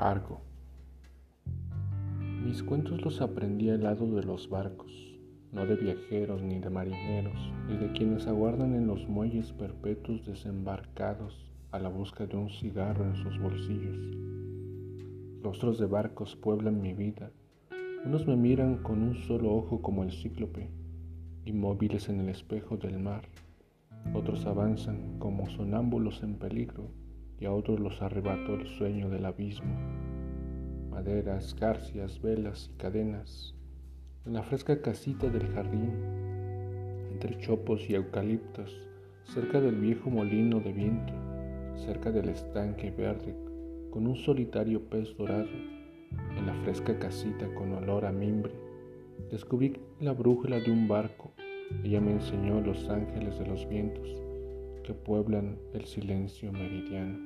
Argo. Mis cuentos los aprendí al lado de los barcos, no de viajeros ni de marineros, ni de quienes aguardan en los muelles perpetuos desembarcados a la busca de un cigarro en sus bolsillos. Rostros de barcos pueblan mi vida, unos me miran con un solo ojo como el cíclope, inmóviles en el espejo del mar, otros avanzan como sonámbulos en peligro y a otros los arrebató el sueño del abismo. Maderas, garcias, velas y cadenas, en la fresca casita del jardín, entre chopos y eucaliptos, cerca del viejo molino de viento, cerca del estanque verde, con un solitario pez dorado, en la fresca casita con olor a mimbre, descubrí la brújula de un barco. Ella me enseñó los ángeles de los vientos que pueblan el silencio meridiano.